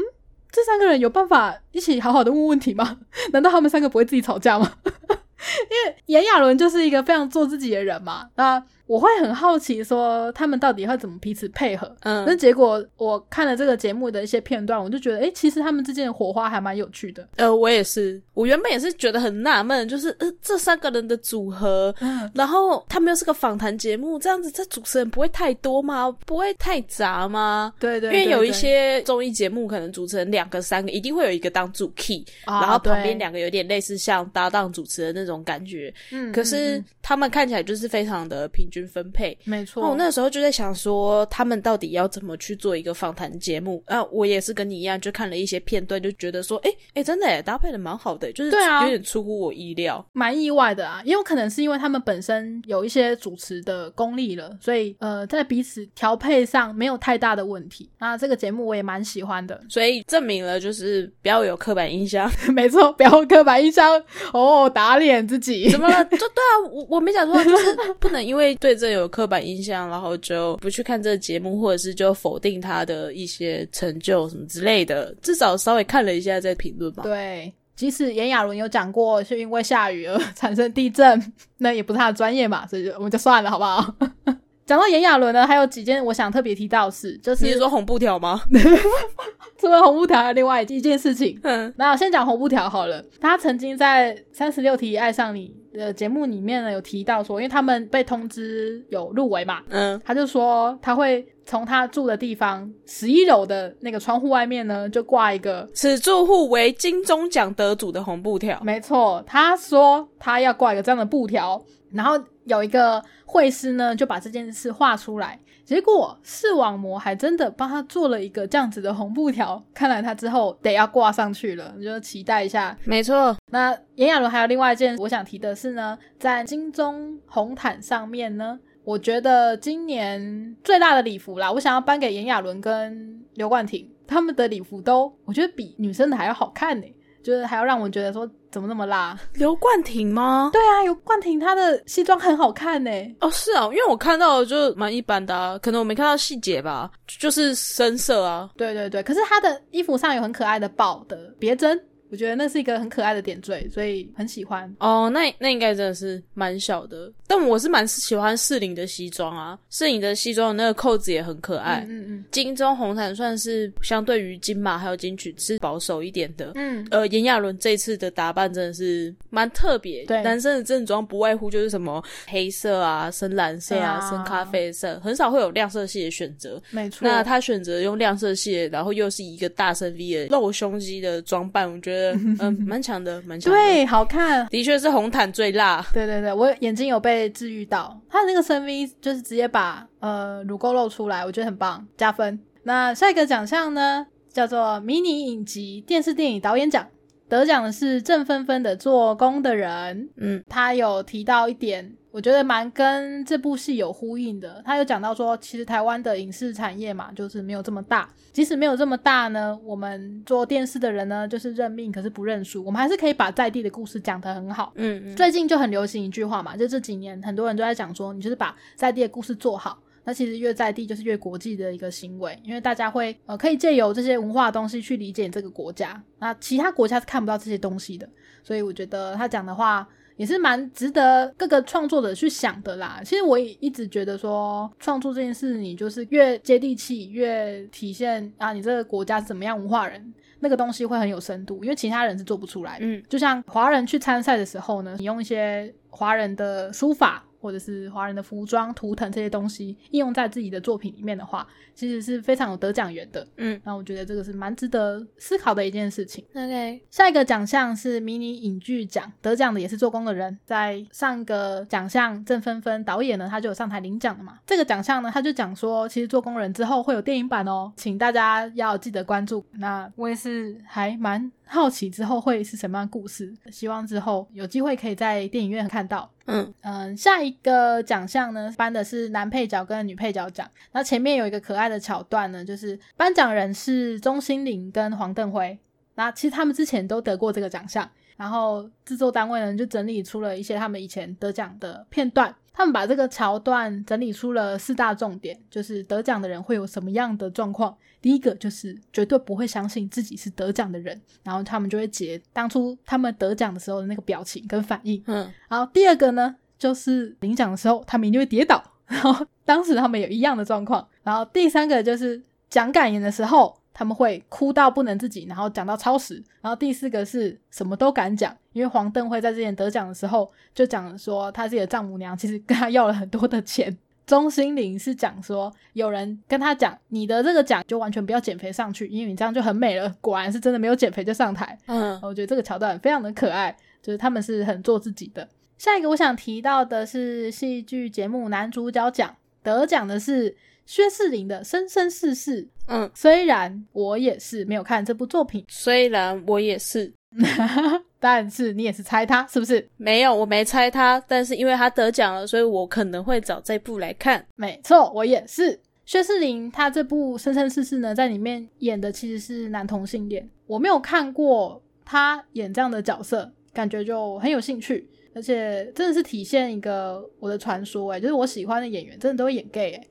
这三个人有办法一起好好的问问题吗？难道他们三个不会自己吵架吗？因为炎亚纶就是一个非常做自己的人嘛，那。我会很好奇，说他们到底会怎么彼此配合？嗯，那结果我看了这个节目的一些片段，我就觉得，哎，其实他们之间的火花还蛮有趣的。呃，我也是，我原本也是觉得很纳闷，就是呃，这三个人的组合，然后他们又是个访谈节目，这样子，这主持人不会太多吗？不会太杂吗？对对，因为有一些综艺节目，可能主持人两个、三个，一定会有一个当主 key，然后旁边两个有点类似像搭档主持的那种感觉。嗯，可是他们看起来就是非常的平均。分配没错，我那时候就在想说，他们到底要怎么去做一个访谈节目啊？我也是跟你一样，就看了一些片段，就觉得说，哎哎，真的搭配的蛮好的，就是对啊，有点出乎我意料，蛮意外的啊。也有可能是因为他们本身有一些主持的功力了，所以呃，在彼此调配上没有太大的问题。那这个节目我也蛮喜欢的，所以证明了就是不要有刻板印象，没错，不要刻板印象哦，打脸自己怎么了？就对啊，我我没想说，就是不能因为对。这有刻板印象，然后就不去看这个节目，或者是就否定他的一些成就什么之类的。至少稍微看了一下再评论吧。对，即使炎亚纶有讲过是因为下雨而 产生地震，那也不是他的专业嘛，所以就我们就算了，好不好？讲到炎亚纶呢，还有几件我想特别提到是，就是你是说红布条吗？除了红布条，还有另外一件事情。嗯，那我先讲红布条好了。他曾经在三十六题爱上你的节目里面呢，有提到说，因为他们被通知有入围嘛，嗯，他就说他会从他住的地方十一楼的那个窗户外面呢，就挂一个此住户为金钟奖得主的红布条。没错，他说他要挂一个这样的布条，然后。有一个绘师呢，就把这件事画出来，结果视网膜还真的帮他做了一个这样子的红布条。看来他之后得要挂上去了，你就期待一下。没错，那炎亚纶还有另外一件我想提的是呢，在金钟红毯上面呢，我觉得今年最大的礼服啦，我想要颁给炎亚纶跟刘冠廷，他们的礼服都我觉得比女生的还要好看呢，就是还要让我觉得说。怎么那么辣？刘冠廷吗？对啊，刘冠廷他的西装很好看呢。哦，是啊，因为我看到就蛮一般的，可能我没看到细节吧，就是深色啊。对对对，可是他的衣服上有很可爱的宝的别针。我觉得那是一个很可爱的点缀，所以很喜欢哦。那那应该真的是蛮小的，但我是蛮喜欢适龄的西装啊。适龄的西装那个扣子也很可爱。嗯嗯。金钟红毯算是相对于金马还有金曲是保守一点的。嗯。呃，炎亚纶这次的打扮真的是蛮特别。对。男生的正装不外乎就是什么黑色啊、深蓝色啊、深咖啡色，很少会有亮色系的选择。没错。那他选择用亮色系，然后又是一个大身 V 的露胸肌的装扮，我觉得。嗯，蛮强的，蛮强。对，好看，的确是红毯最辣。对对对，我眼睛有被治愈到。他的那个深 V 就是直接把呃乳沟露出来，我觉得很棒，加分。那下一个奖项呢，叫做迷你影集电视电影导演奖，得奖的是郑芬芬的《做工的人》。嗯，他有提到一点。我觉得蛮跟这部戏有呼应的。他有讲到说，其实台湾的影视产业嘛，就是没有这么大。即使没有这么大呢，我们做电视的人呢，就是认命，可是不认输。我们还是可以把在地的故事讲得很好。嗯嗯。最近就很流行一句话嘛，就这几年很多人都在讲说，你就是把在地的故事做好。那其实越在地就是越国际的一个行为，因为大家会呃可以借由这些文化的东西去理解这个国家。那其他国家是看不到这些东西的，所以我觉得他讲的话。也是蛮值得各个创作者去想的啦。其实我也一直觉得说，创作这件事，你就是越接地气，越体现啊，你这个国家是怎么样文化人，那个东西会很有深度，因为其他人是做不出来的。嗯，就像华人去参赛的时候呢，你用一些华人的书法。或者是华人的服装、图腾这些东西应用在自己的作品里面的话，其实是非常有得奖缘的。嗯，那我觉得这个是蛮值得思考的一件事情。OK，下一个奖项是迷你影剧奖，得奖的也是做工的人。在上个奖项郑芬芬导演呢，他就有上台领奖的嘛。这个奖项呢，他就讲说，其实做工人之后会有电影版哦，请大家要记得关注。那我也是还蛮。好奇之后会是什么样故事？希望之后有机会可以在电影院看到。嗯嗯，下一个奖项呢，颁的是男配角跟女配角奖。那前面有一个可爱的桥段呢，就是颁奖人是钟欣凌跟黄邓辉。那其实他们之前都得过这个奖项，然后制作单位呢就整理出了一些他们以前得奖的片段。他们把这个桥段整理出了四大重点，就是得奖的人会有什么样的状况。第一个就是绝对不会相信自己是得奖的人，然后他们就会截当初他们得奖的时候的那个表情跟反应。嗯，然后第二个呢，就是领奖的时候他们一定会跌倒，然后当时他们有一样的状况。然后第三个就是讲感言的时候。他们会哭到不能自己，然后讲到超时。然后第四个是什么都敢讲，因为黄邓辉在之前得奖的时候就讲说，他自己的丈母娘其实跟他要了很多的钱。钟心凌是讲说，有人跟他讲，你的这个奖就完全不要减肥上去，因为你这样就很美了。果然是真的没有减肥就上台。嗯，我觉得这个桥段非常的可爱，就是他们是很做自己的。下一个我想提到的是戏剧节目男主角奖，得奖的是。薛仕凌的《生生世世》，嗯，虽然我也是没有看这部作品，虽然我也是，但是你也是猜他是不是？没有，我没猜他，但是因为他得奖了，所以我可能会找这部来看。没错，我也是。薛仕凌他这部《生生世世》呢，在里面演的其实是男同性恋，我没有看过他演这样的角色，感觉就很有兴趣。而且真的是体现一个我的传说哎，就是我喜欢的演员真的都会演 gay 哎，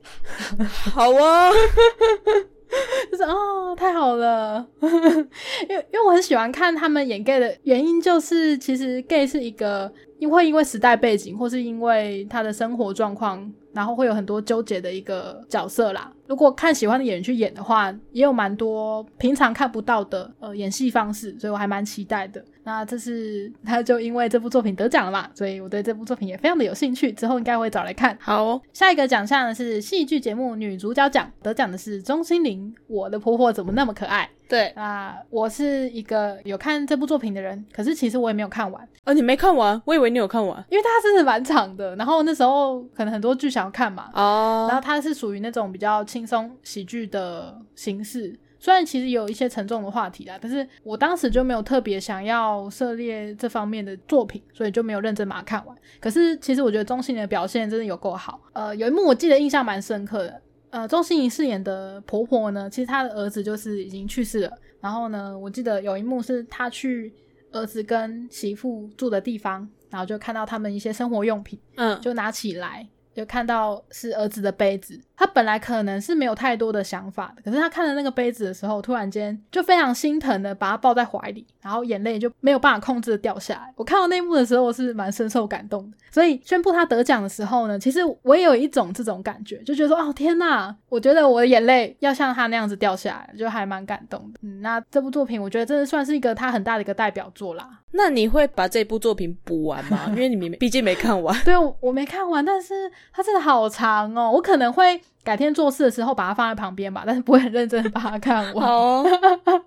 好啊，就是啊，太好了，因为因为我很喜欢看他们演 gay 的原因，就是其实 gay 是一个因为因为时代背景，或是因为他的生活状况，然后会有很多纠结的一个角色啦。如果看喜欢的演员去演的话，也有蛮多平常看不到的呃演戏方式，所以我还蛮期待的。那这是他就因为这部作品得奖了嘛，所以我对这部作品也非常的有兴趣，之后应该会找来看。好，下一个奖项呢是戏剧节目女主角奖，得奖的是钟欣凌。我的婆婆怎么那么可爱？对啊，我是一个有看这部作品的人，可是其实我也没有看完。哦，你没看完？我以为你有看完，因为它真的蛮长的。然后那时候可能很多剧想要看嘛，哦，然后它是属于那种比较轻松喜剧的形式。虽然其实有一些沉重的话题啦，但是我当时就没有特别想要涉猎这方面的作品，所以就没有认真把它看完。可是其实我觉得钟欣凌的表现真的有够好。呃，有一幕我记得印象蛮深刻的。呃，钟欣凌饰演的婆婆呢，其实她的儿子就是已经去世了。然后呢，我记得有一幕是她去儿子跟媳妇住的地方，然后就看到他们一些生活用品，嗯，就拿起来。就看到是儿子的杯子，他本来可能是没有太多的想法的，可是他看了那个杯子的时候，突然间就非常心疼的把他抱在怀里，然后眼泪就没有办法控制的掉下来。我看到那幕的时候我是蛮深受感动的，所以宣布他得奖的时候呢，其实我也有一种这种感觉，就觉得说哦天呐，我觉得我的眼泪要像他那样子掉下来，就还蛮感动的。嗯，那这部作品我觉得真的算是一个他很大的一个代表作啦。那你会把这部作品补完吗？因为你没毕竟没看完。对，我没看完，但是它真的好长哦。我可能会改天做事的时候把它放在旁边吧，但是不会很认真的把它看完。哦。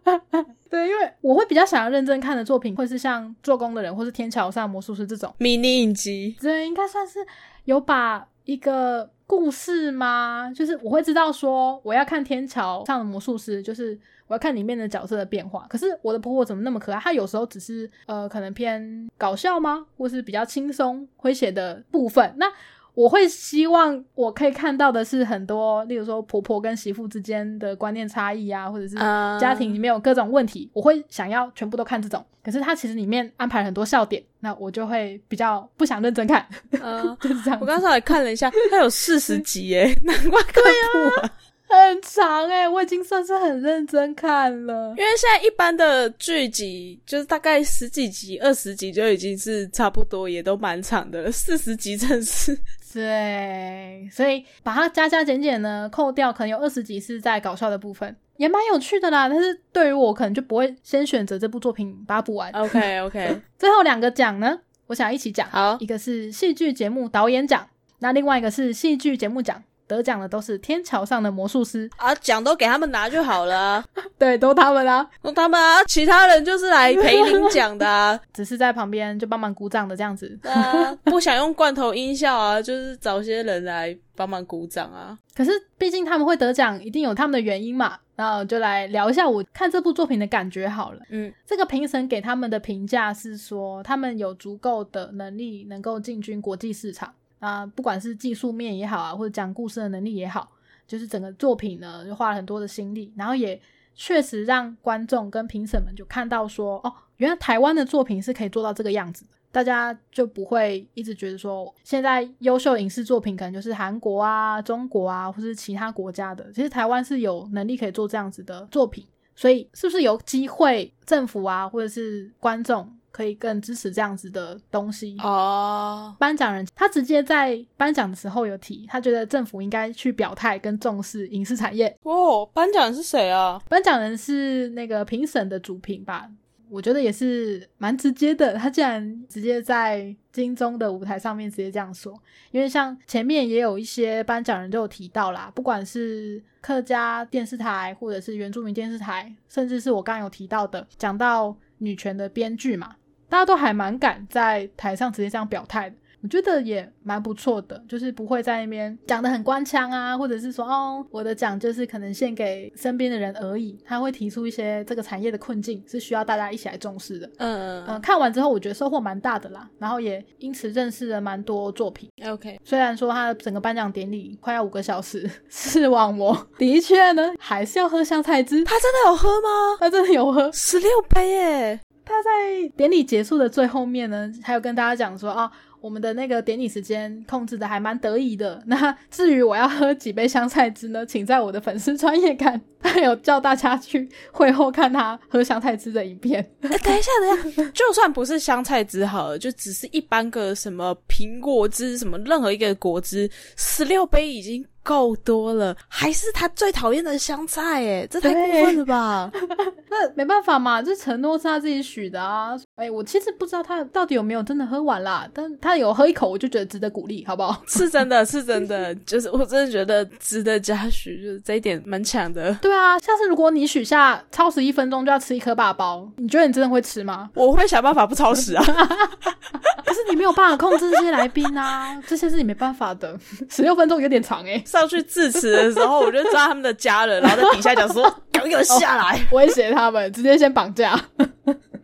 对，因为我会比较想要认真看的作品，会是像《做工的人》或是《天桥上魔术师》这种迷你影集。对，应该算是有把一个故事吗？就是我会知道说我要看《天桥上的魔术师》，就是。我要看里面的角色的变化，可是我的婆婆怎么那么可爱？她有时候只是呃，可能偏搞笑吗，或是比较轻松诙谐的部分。那我会希望我可以看到的是很多，例如说婆婆跟媳妇之间的观念差异啊，或者是家庭里面有各种问题，我会想要全部都看这种。可是它其实里面安排了很多笑点，那我就会比较不想认真看。嗯，就是这样。我刚才也看了一下，它有四十集耶，难怪看不完。很长哎，我已经算是很认真看了。因为现在一般的剧集就是大概十几集、二十集就已经是差不多，也都蛮长的了。四十集真是对，所以把它加加减减呢，扣掉可能有二十集是在搞笑的部分，也蛮有趣的啦。但是对于我可能就不会先选择这部作品把它补完。OK OK，最后两个奖呢，我想一起讲。好，一个是戏剧节目导演奖，那另外一个是戏剧节目奖。得奖的都是天桥上的魔术师啊，奖都给他们拿就好了。对，都他们啊，都他们啊，其他人就是来陪领奖的，啊 只是在旁边就帮忙鼓掌的这样子。啊，不想用罐头音效啊，就是找些人来帮忙鼓掌啊。可是毕竟他们会得奖，一定有他们的原因嘛。然后就来聊一下我看这部作品的感觉好了。嗯，这个评审给他们的评价是说，他们有足够的能力能够进军国际市场。啊，不管是技术面也好啊，或者讲故事的能力也好，就是整个作品呢，就花了很多的心力，然后也确实让观众跟评审们就看到说，哦，原来台湾的作品是可以做到这个样子的，大家就不会一直觉得说，现在优秀影视作品可能就是韩国啊、中国啊，或是其他国家的，其实台湾是有能力可以做这样子的作品，所以是不是有机会政府啊，或者是观众？可以更支持这样子的东西哦。颁奖人他直接在颁奖的时候有提，他觉得政府应该去表态跟重视影视产业。哦，颁奖人是谁啊？颁奖人是那个评审的主评吧？我觉得也是蛮直接的。他竟然直接在金钟的舞台上面直接这样说，因为像前面也有一些颁奖人都有提到啦，不管是客家电视台或者是原住民电视台，甚至是我刚刚有提到的讲到女权的编剧嘛。大家都还蛮敢在台上直接这样表态的，我觉得也蛮不错的，就是不会在那边讲的很官腔啊，或者是说哦，我的奖就是可能献给身边的人而已。他会提出一些这个产业的困境是需要大家一起来重视的。嗯嗯看完之后我觉得收获蛮大的啦，然后也因此认识了蛮多作品。OK，虽然说他的整个颁奖典礼快要五个小时，视网膜的确呢还是要喝香菜汁。他真的有喝吗？他真的有喝十六杯耶。他在典礼结束的最后面呢，还有跟大家讲说啊。我们的那个典礼时间控制的还蛮得意的。那至于我要喝几杯香菜汁呢？请在我的粉丝专业看，他有叫大家去会后看他喝香菜汁的影片。等一下，等一下，就算不是香菜汁好了，就只是一般个什么苹果汁，什么任何一个果汁，十六杯已经够多了。还是他最讨厌的香菜，哎，这太过分了吧？那没办法嘛，这承诺是他自己许的啊。哎，我其实不知道他到底有没有真的喝完啦，但他。有喝一口，我就觉得值得鼓励，好不好？是真的，是真的，就是我真的觉得值得嘉许，就是这一点蛮强的。对啊，下次如果你许下超时一分钟就要吃一颗霸包，你觉得你真的会吃吗？我会想办法不超时啊。可是你没有办法控制这些来宾啊，这些是你没办法的。十六分钟有点长哎。上去致辞的时候，我就抓他们的家人，然后在底下讲说：“ 赶紧下来，威胁他们，直接先绑架。”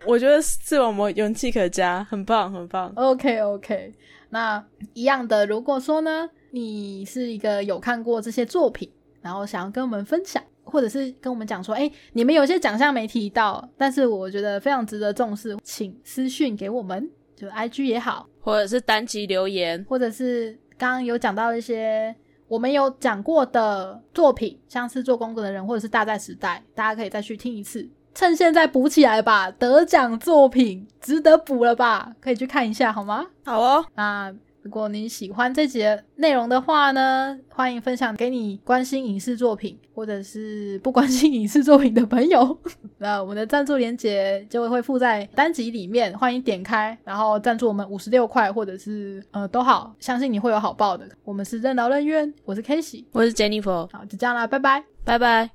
我觉得视网膜勇气可嘉，很棒，很棒。OK OK，那一样的，如果说呢，你是一个有看过这些作品，然后想要跟我们分享，或者是跟我们讲说，哎，你们有些奖项没提到，但是我觉得非常值得重视，请私讯给我们，就 IG 也好，或者是单集留言，或者是刚刚有讲到一些我们有讲过的作品，像是做工作的人，或者是大在时代，大家可以再去听一次。趁现在补起来吧，得奖作品值得补了吧？可以去看一下，好吗？好哦。那如果你喜欢这节内容的话呢，欢迎分享给你关心影视作品或者是不关心影视作品的朋友。那我们的赞助链接就会附在单集里面，欢迎点开，然后赞助我们五十六块或者是呃都好，相信你会有好报的。我们是任劳任怨，我是 K 喜，我是 Jennifer。好，就这样啦，拜拜，拜拜。